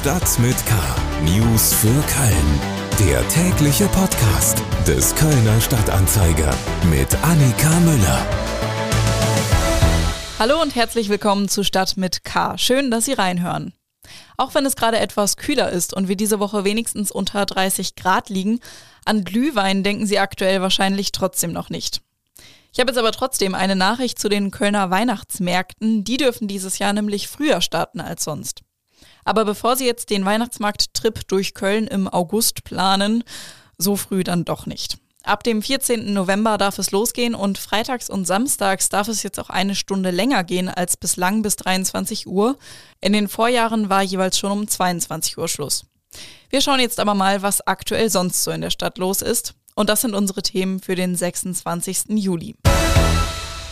Stadt mit K. News für Köln. Der tägliche Podcast des Kölner Stadtanzeiger mit Annika Müller. Hallo und herzlich willkommen zu Stadt mit K. Schön, dass Sie reinhören. Auch wenn es gerade etwas kühler ist und wir diese Woche wenigstens unter 30 Grad liegen, an Glühwein denken Sie aktuell wahrscheinlich trotzdem noch nicht. Ich habe jetzt aber trotzdem eine Nachricht zu den Kölner Weihnachtsmärkten. Die dürfen dieses Jahr nämlich früher starten als sonst. Aber bevor Sie jetzt den Weihnachtsmarkt-Trip durch Köln im August planen, so früh dann doch nicht. Ab dem 14. November darf es losgehen und freitags und samstags darf es jetzt auch eine Stunde länger gehen als bislang bis 23 Uhr. In den Vorjahren war jeweils schon um 22 Uhr Schluss. Wir schauen jetzt aber mal, was aktuell sonst so in der Stadt los ist. Und das sind unsere Themen für den 26. Juli.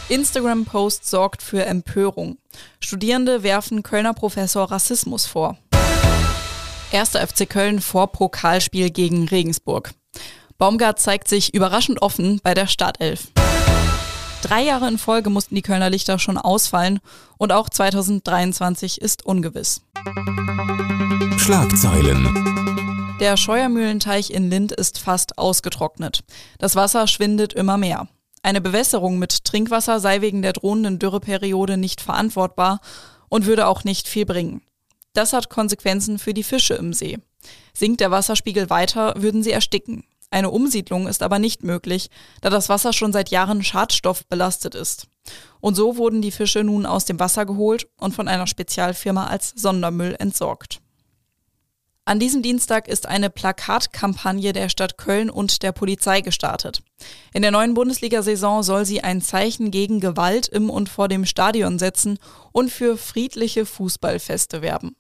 Instagram-Post sorgt für Empörung. Studierende werfen Kölner Professor Rassismus vor. Erster FC Köln vor Pokalspiel gegen Regensburg. Baumgart zeigt sich überraschend offen bei der Startelf. Drei Jahre in Folge mussten die Kölner Lichter schon ausfallen und auch 2023 ist ungewiss. Schlagzeilen. Der Scheuermühlenteich in Lind ist fast ausgetrocknet. Das Wasser schwindet immer mehr. Eine Bewässerung mit Trinkwasser sei wegen der drohenden Dürreperiode nicht verantwortbar und würde auch nicht viel bringen. Das hat Konsequenzen für die Fische im See. Sinkt der Wasserspiegel weiter, würden sie ersticken. Eine Umsiedlung ist aber nicht möglich, da das Wasser schon seit Jahren schadstoffbelastet ist. Und so wurden die Fische nun aus dem Wasser geholt und von einer Spezialfirma als Sondermüll entsorgt. An diesem Dienstag ist eine Plakatkampagne der Stadt Köln und der Polizei gestartet. In der neuen Bundesliga-Saison soll sie ein Zeichen gegen Gewalt im und vor dem Stadion setzen und für friedliche Fußballfeste werben.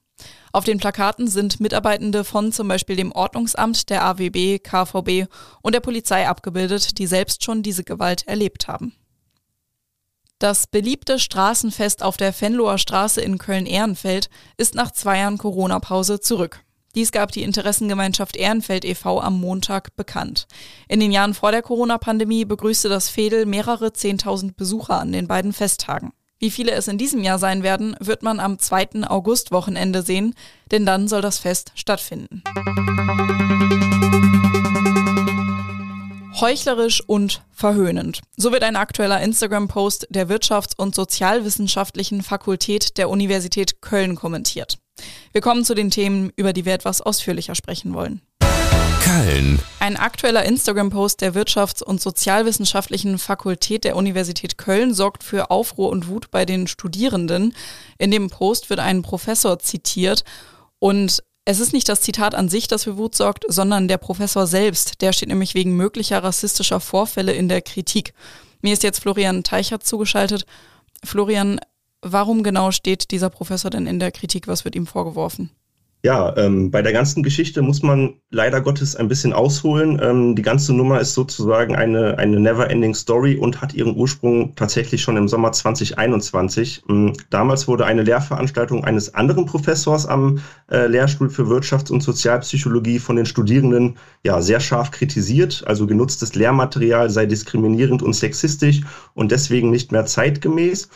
Auf den Plakaten sind Mitarbeitende von zum Beispiel dem Ordnungsamt, der AWB, KVB und der Polizei abgebildet, die selbst schon diese Gewalt erlebt haben. Das beliebte Straßenfest auf der Fenloher Straße in Köln-Ehrenfeld ist nach zwei Jahren Corona-Pause zurück. Dies gab die Interessengemeinschaft Ehrenfeld e.V. am Montag bekannt. In den Jahren vor der Corona-Pandemie begrüßte das Fädel mehrere Zehntausend Besucher an den beiden Festtagen. Wie viele es in diesem Jahr sein werden, wird man am 2. August-Wochenende sehen, denn dann soll das Fest stattfinden. Heuchlerisch und verhöhnend. So wird ein aktueller Instagram-Post der Wirtschafts- und Sozialwissenschaftlichen Fakultät der Universität Köln kommentiert. Wir kommen zu den Themen, über die wir etwas ausführlicher sprechen wollen. Köln. Ein aktueller Instagram-Post der Wirtschafts- und Sozialwissenschaftlichen Fakultät der Universität Köln sorgt für Aufruhr und Wut bei den Studierenden. In dem Post wird ein Professor zitiert und es ist nicht das Zitat an sich, das für Wut sorgt, sondern der Professor selbst. Der steht nämlich wegen möglicher rassistischer Vorfälle in der Kritik. Mir ist jetzt Florian Teichert zugeschaltet. Florian, Warum genau steht dieser Professor denn in der Kritik? Was wird ihm vorgeworfen? Ja, ähm, bei der ganzen Geschichte muss man leider Gottes ein bisschen ausholen. Ähm, die ganze Nummer ist sozusagen eine, eine never-ending Story und hat ihren Ursprung tatsächlich schon im Sommer 2021. Ähm, damals wurde eine Lehrveranstaltung eines anderen Professors am äh, Lehrstuhl für Wirtschafts- und Sozialpsychologie von den Studierenden ja sehr scharf kritisiert. Also genutztes Lehrmaterial sei diskriminierend und sexistisch und deswegen nicht mehr zeitgemäß.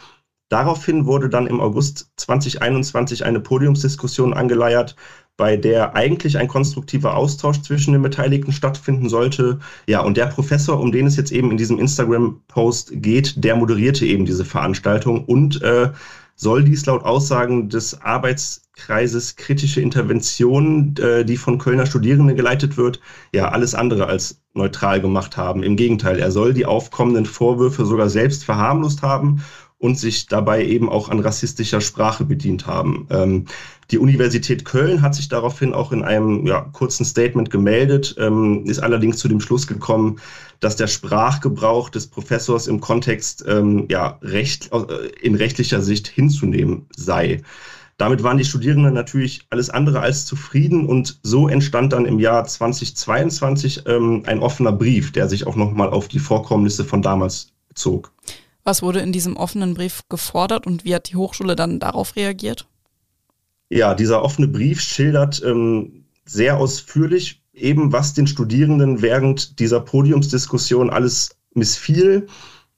Daraufhin wurde dann im August 2021 eine Podiumsdiskussion angeleiert, bei der eigentlich ein konstruktiver Austausch zwischen den Beteiligten stattfinden sollte. Ja, und der Professor, um den es jetzt eben in diesem Instagram-Post geht, der moderierte eben diese Veranstaltung und äh, soll dies laut Aussagen des Arbeitskreises kritische Intervention, äh, die von Kölner Studierenden geleitet wird, ja alles andere als neutral gemacht haben. Im Gegenteil, er soll die aufkommenden Vorwürfe sogar selbst verharmlost haben und sich dabei eben auch an rassistischer Sprache bedient haben. Ähm, die Universität Köln hat sich daraufhin auch in einem ja, kurzen Statement gemeldet, ähm, ist allerdings zu dem Schluss gekommen, dass der Sprachgebrauch des Professors im Kontext ähm, ja, recht, äh, in rechtlicher Sicht hinzunehmen sei. Damit waren die Studierenden natürlich alles andere als zufrieden und so entstand dann im Jahr 2022 ähm, ein offener Brief, der sich auch nochmal auf die Vorkommnisse von damals bezog. Was wurde in diesem offenen Brief gefordert und wie hat die Hochschule dann darauf reagiert? Ja, dieser offene Brief schildert ähm, sehr ausführlich eben, was den Studierenden während dieser Podiumsdiskussion alles missfiel.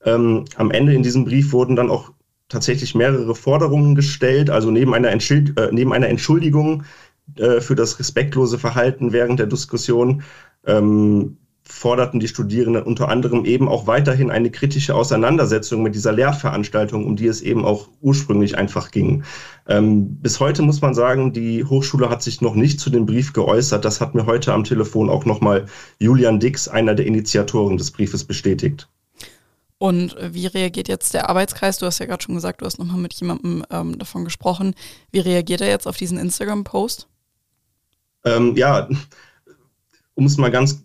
Ähm, am Ende in diesem Brief wurden dann auch tatsächlich mehrere Forderungen gestellt. Also neben einer, Entschild äh, neben einer Entschuldigung äh, für das respektlose Verhalten während der Diskussion. Ähm, forderten die Studierenden unter anderem eben auch weiterhin eine kritische Auseinandersetzung mit dieser Lehrveranstaltung, um die es eben auch ursprünglich einfach ging. Ähm, bis heute muss man sagen, die Hochschule hat sich noch nicht zu dem Brief geäußert. Das hat mir heute am Telefon auch nochmal Julian Dix, einer der Initiatoren des Briefes, bestätigt. Und wie reagiert jetzt der Arbeitskreis? Du hast ja gerade schon gesagt, du hast nochmal mit jemandem ähm, davon gesprochen. Wie reagiert er jetzt auf diesen Instagram-Post? Ähm, ja, um es mal ganz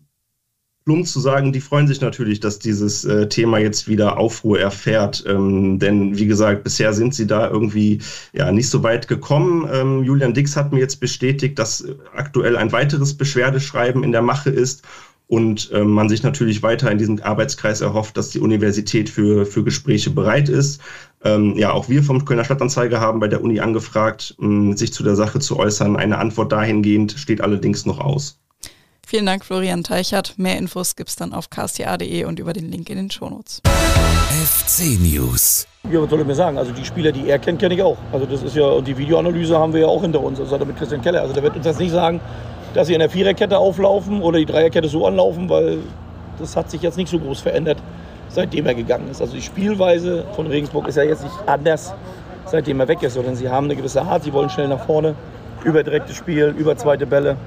plump zu sagen, die freuen sich natürlich, dass dieses äh, Thema jetzt wieder Aufruhr erfährt. Ähm, denn wie gesagt, bisher sind sie da irgendwie ja nicht so weit gekommen. Ähm, Julian Dix hat mir jetzt bestätigt, dass aktuell ein weiteres Beschwerdeschreiben in der Mache ist und ähm, man sich natürlich weiter in diesem Arbeitskreis erhofft, dass die Universität für, für Gespräche bereit ist. Ähm, ja, auch wir vom Kölner Stadtanzeiger haben bei der Uni angefragt, ähm, sich zu der Sache zu äußern. Eine Antwort dahingehend steht allerdings noch aus. Vielen Dank, Florian Teichert. Mehr Infos gibt es dann auf ksta.de und über den Link in den Shownotes. FC News. Ja, was soll ich mir sagen? Also die Spieler, die er kennt, kenne ich auch. Also das ist ja, und die Videoanalyse haben wir ja auch hinter uns. Also mit Christian Keller. Also der wird uns jetzt nicht sagen, dass sie in der Viererkette auflaufen oder die Dreierkette so anlaufen, weil das hat sich jetzt nicht so groß verändert, seitdem er gegangen ist. Also die Spielweise von Regensburg ist ja jetzt nicht anders, seitdem er weg ist, sondern sie haben eine gewisse Art, sie wollen schnell nach vorne, über direktes Spiel, über zweite Bälle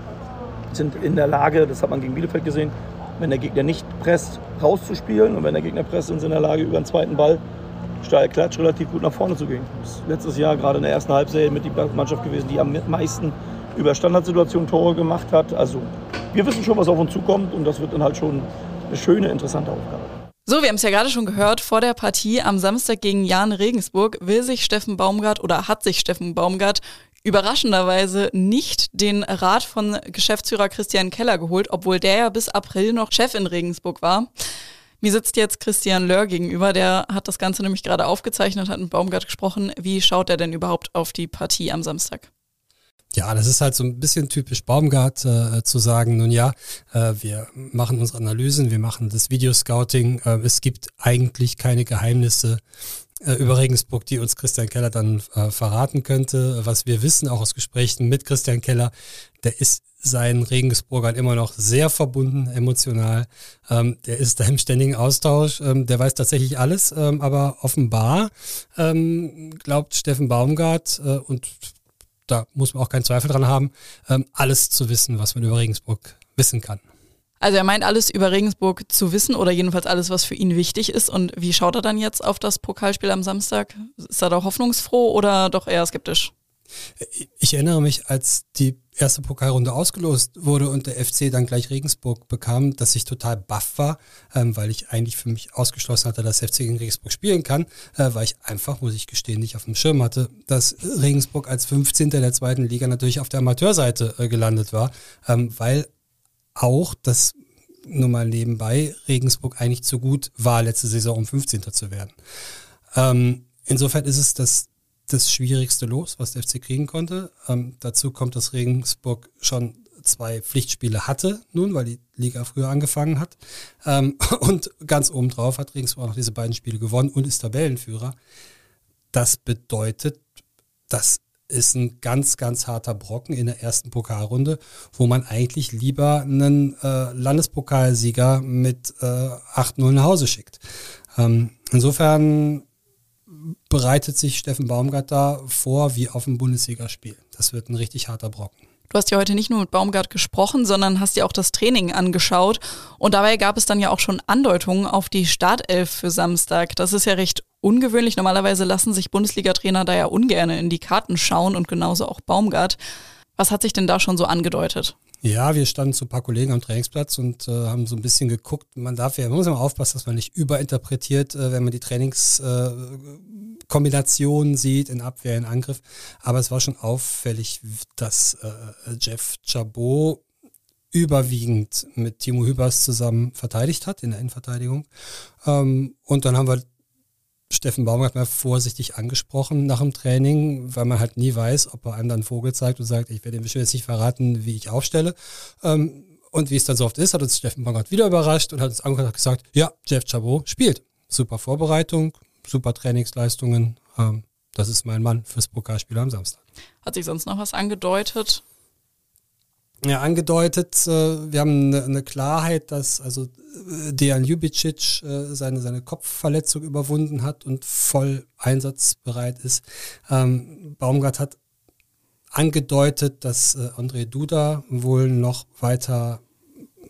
sind in der Lage, das hat man gegen Bielefeld gesehen, wenn der Gegner nicht presst, rauszuspielen. Und wenn der Gegner presst, sind sie in der Lage, über einen zweiten Ball steil klatsch relativ gut nach vorne zu gehen. Das letztes Jahr gerade in der ersten Halbserie mit die Mannschaft gewesen, die am meisten über Standardsituationen Tore gemacht hat. Also wir wissen schon, was auf uns zukommt und das wird dann halt schon eine schöne, interessante Aufgabe. So, wir haben es ja gerade schon gehört, vor der Partie am Samstag gegen Jan Regensburg will sich Steffen Baumgart oder hat sich Steffen Baumgart überraschenderweise nicht den Rat von Geschäftsführer Christian Keller geholt, obwohl der ja bis April noch Chef in Regensburg war. Mir sitzt jetzt Christian Lör gegenüber, der hat das Ganze nämlich gerade aufgezeichnet, hat mit Baumgart gesprochen. Wie schaut er denn überhaupt auf die Partie am Samstag? Ja, das ist halt so ein bisschen typisch Baumgart äh, zu sagen, nun ja, äh, wir machen unsere Analysen, wir machen das Videoscouting, äh, es gibt eigentlich keine Geheimnisse über Regensburg, die uns Christian Keller dann äh, verraten könnte. Was wir wissen, auch aus Gesprächen mit Christian Keller, der ist seinen Regensburgern immer noch sehr verbunden, emotional. Ähm, der ist da im ständigen Austausch. Ähm, der weiß tatsächlich alles, ähm, aber offenbar ähm, glaubt Steffen Baumgart äh, und da muss man auch keinen Zweifel dran haben, ähm, alles zu wissen, was man über Regensburg wissen kann. Also er meint alles über Regensburg zu wissen oder jedenfalls alles, was für ihn wichtig ist. Und wie schaut er dann jetzt auf das Pokalspiel am Samstag? Ist er da hoffnungsfroh oder doch eher skeptisch? Ich erinnere mich, als die erste Pokalrunde ausgelost wurde und der FC dann gleich Regensburg bekam, dass ich total baff war, ähm, weil ich eigentlich für mich ausgeschlossen hatte, dass FC gegen Regensburg spielen kann, äh, weil ich einfach, muss ich gestehen, nicht auf dem Schirm hatte, dass Regensburg als 15. der zweiten Liga natürlich auf der Amateurseite äh, gelandet war, ähm, weil auch das nur mal nebenbei Regensburg eigentlich zu gut war, letzte Saison um 15. zu werden. Ähm, insofern ist es das, das schwierigste Los, was der FC kriegen konnte. Ähm, dazu kommt, dass Regensburg schon zwei Pflichtspiele hatte, nun, weil die Liga früher angefangen hat. Ähm, und ganz obendrauf hat Regensburg auch noch diese beiden Spiele gewonnen und ist Tabellenführer. Das bedeutet, dass ist ein ganz, ganz harter Brocken in der ersten Pokalrunde, wo man eigentlich lieber einen äh, Landespokalsieger mit äh, 8-0 nach Hause schickt. Ähm, insofern bereitet sich Steffen Baumgart da vor wie auf ein Bundesligaspiel. Das wird ein richtig harter Brocken. Du hast ja heute nicht nur mit Baumgart gesprochen, sondern hast dir auch das Training angeschaut. Und dabei gab es dann ja auch schon Andeutungen auf die Startelf für Samstag. Das ist ja recht ungewöhnlich. Normalerweise lassen sich Bundesliga-Trainer da ja ungern in die Karten schauen und genauso auch Baumgart. Was hat sich denn da schon so angedeutet? Ja, wir standen zu ein paar Kollegen am Trainingsplatz und äh, haben so ein bisschen geguckt. Man darf ja, man muss immer aufpassen, dass man nicht überinterpretiert, äh, wenn man die Trainingskombinationen äh, sieht, in Abwehr, in Angriff. Aber es war schon auffällig, dass äh, Jeff Chabot überwiegend mit Timo Hübers zusammen verteidigt hat in der Innenverteidigung. Ähm, und dann haben wir Steffen Baumgart mal vorsichtig angesprochen nach dem Training, weil man halt nie weiß, ob er einem dann Vogel zeigt und sagt, ich werde dem bestimmt jetzt nicht verraten, wie ich aufstelle. Ähm, und wie es dann so oft ist, hat uns Steffen Baumgart wieder überrascht und hat uns angehört und gesagt, ja, Jeff Chabot spielt. Super Vorbereitung, super Trainingsleistungen. Ähm, das ist mein Mann fürs Pokalspiel am Samstag. Hat sich sonst noch was angedeutet? Ja, angedeutet, äh, wir haben eine, eine, Klarheit, dass also äh, Dejan Ljubicic äh, seine, seine Kopfverletzung überwunden hat und voll einsatzbereit ist. Ähm, Baumgart hat angedeutet, dass äh, André Duda wohl noch weiter,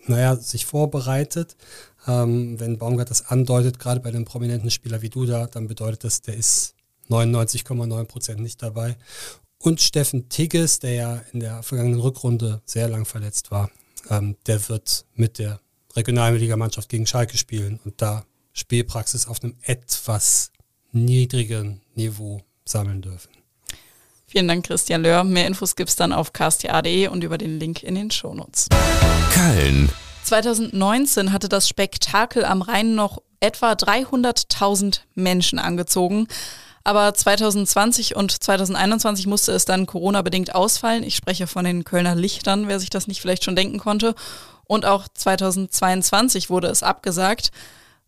naja, sich vorbereitet. Ähm, wenn Baumgart das andeutet, gerade bei einem prominenten Spieler wie Duda, dann bedeutet das, der ist 99,9 Prozent nicht dabei und Steffen Tigges, der ja in der vergangenen Rückrunde sehr lang verletzt war, ähm, der wird mit der Regionalligamannschaft gegen Schalke spielen und da Spielpraxis auf einem etwas niedrigen Niveau sammeln dürfen. Vielen Dank, Christian Löhr. Mehr Infos gibt es dann auf ksta.de und über den Link in den Shownotes. Köln. 2019 hatte das Spektakel am Rhein noch etwa 300.000 Menschen angezogen. Aber 2020 und 2021 musste es dann Corona-bedingt ausfallen. Ich spreche von den Kölner Lichtern, wer sich das nicht vielleicht schon denken konnte. Und auch 2022 wurde es abgesagt.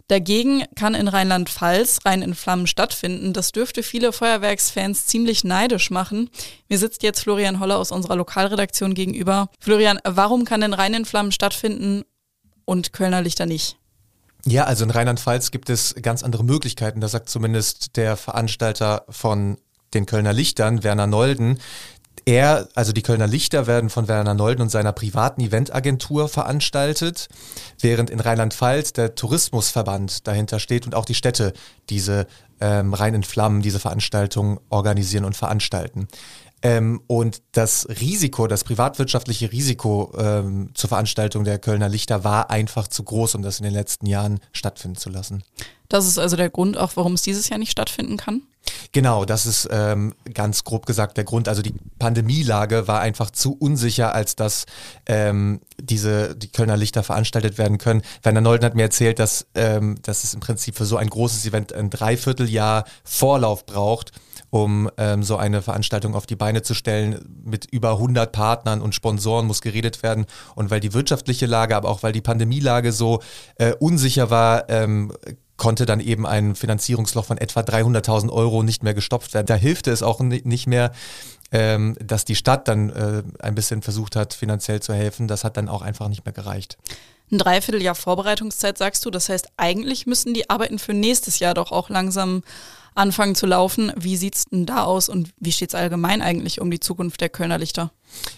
Dagegen kann in Rheinland-Pfalz Rhein in Flammen stattfinden. Das dürfte viele Feuerwerksfans ziemlich neidisch machen. Mir sitzt jetzt Florian Holler aus unserer Lokalredaktion gegenüber. Florian, warum kann denn Rhein in Flammen stattfinden und Kölner Lichter nicht? Ja, also in Rheinland-Pfalz gibt es ganz andere Möglichkeiten. Das sagt zumindest der Veranstalter von den Kölner Lichtern, Werner Nolden. Er, also die Kölner Lichter werden von Werner Nolden und seiner privaten Eventagentur veranstaltet, während in Rheinland-Pfalz der Tourismusverband dahinter steht und auch die Städte diese ähm, Rhein in Flammen, diese Veranstaltung organisieren und veranstalten. Ähm, und das Risiko, das privatwirtschaftliche Risiko ähm, zur Veranstaltung der Kölner Lichter war einfach zu groß, um das in den letzten Jahren stattfinden zu lassen. Das ist also der Grund auch, warum es dieses Jahr nicht stattfinden kann? Genau, das ist ähm, ganz grob gesagt der Grund. Also die Pandemielage war einfach zu unsicher, als dass ähm, diese die Kölner Lichter veranstaltet werden können. Werner Nolden hat mir erzählt, dass, ähm, dass es im Prinzip für so ein großes Event ein Dreivierteljahr Vorlauf braucht um ähm, so eine Veranstaltung auf die Beine zu stellen. Mit über 100 Partnern und Sponsoren muss geredet werden. Und weil die wirtschaftliche Lage, aber auch weil die Pandemielage so äh, unsicher war, ähm, konnte dann eben ein Finanzierungsloch von etwa 300.000 Euro nicht mehr gestopft werden. Da hilfte es auch nicht mehr, ähm, dass die Stadt dann äh, ein bisschen versucht hat, finanziell zu helfen. Das hat dann auch einfach nicht mehr gereicht. Ein Dreivierteljahr Vorbereitungszeit, sagst du. Das heißt, eigentlich müssen die Arbeiten für nächstes Jahr doch auch langsam anfangen zu laufen. Wie sieht es denn da aus und wie steht es allgemein eigentlich um die Zukunft der Kölner Lichter?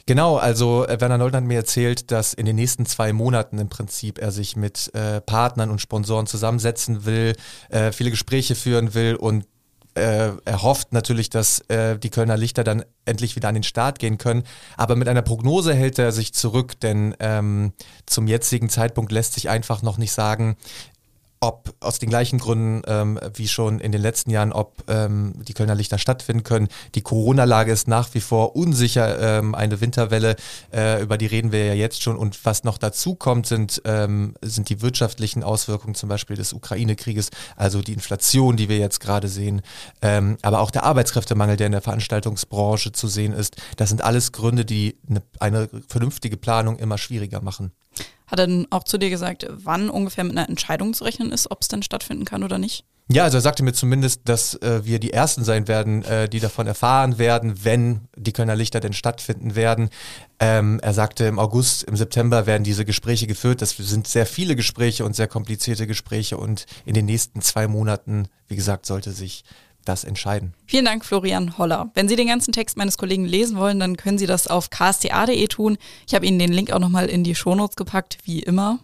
Genau, also äh, Werner Nolden hat mir erzählt, dass in den nächsten zwei Monaten im Prinzip er sich mit äh, Partnern und Sponsoren zusammensetzen will, äh, viele Gespräche führen will und äh, er hofft natürlich, dass äh, die Kölner Lichter dann endlich wieder an den Start gehen können. Aber mit einer Prognose hält er sich zurück, denn ähm, zum jetzigen Zeitpunkt lässt sich einfach noch nicht sagen, ob aus den gleichen Gründen ähm, wie schon in den letzten Jahren, ob ähm, die Kölner Lichter stattfinden können. Die Corona-Lage ist nach wie vor unsicher, ähm, eine Winterwelle, äh, über die reden wir ja jetzt schon. Und was noch dazu kommt, sind, ähm, sind die wirtschaftlichen Auswirkungen zum Beispiel des Ukraine-Krieges, also die Inflation, die wir jetzt gerade sehen, ähm, aber auch der Arbeitskräftemangel, der in der Veranstaltungsbranche zu sehen ist. Das sind alles Gründe, die eine, eine vernünftige Planung immer schwieriger machen. Hat er denn auch zu dir gesagt, wann ungefähr mit einer Entscheidung zu rechnen ist, ob es denn stattfinden kann oder nicht? Ja, also er sagte mir zumindest, dass äh, wir die Ersten sein werden, äh, die davon erfahren werden, wenn die Kölner Lichter denn stattfinden werden. Ähm, er sagte, im August, im September werden diese Gespräche geführt. Das sind sehr viele Gespräche und sehr komplizierte Gespräche und in den nächsten zwei Monaten, wie gesagt, sollte sich das entscheiden. Vielen Dank, Florian Holler. Wenn Sie den ganzen Text meines Kollegen lesen wollen, dann können Sie das auf ksta.de tun. Ich habe Ihnen den Link auch nochmal in die Shownotes gepackt, wie immer.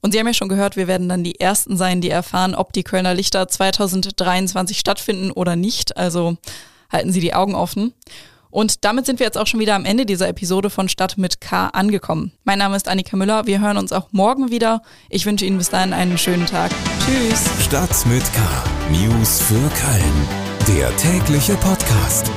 Und Sie haben ja schon gehört, wir werden dann die Ersten sein, die erfahren, ob die Kölner Lichter 2023 stattfinden oder nicht. Also halten Sie die Augen offen. Und damit sind wir jetzt auch schon wieder am Ende dieser Episode von Stadt mit K angekommen. Mein Name ist Annika Müller. Wir hören uns auch morgen wieder. Ich wünsche Ihnen bis dahin einen schönen Tag. Tschüss. Stadt mit K. News für Köln. Der tägliche Podcast.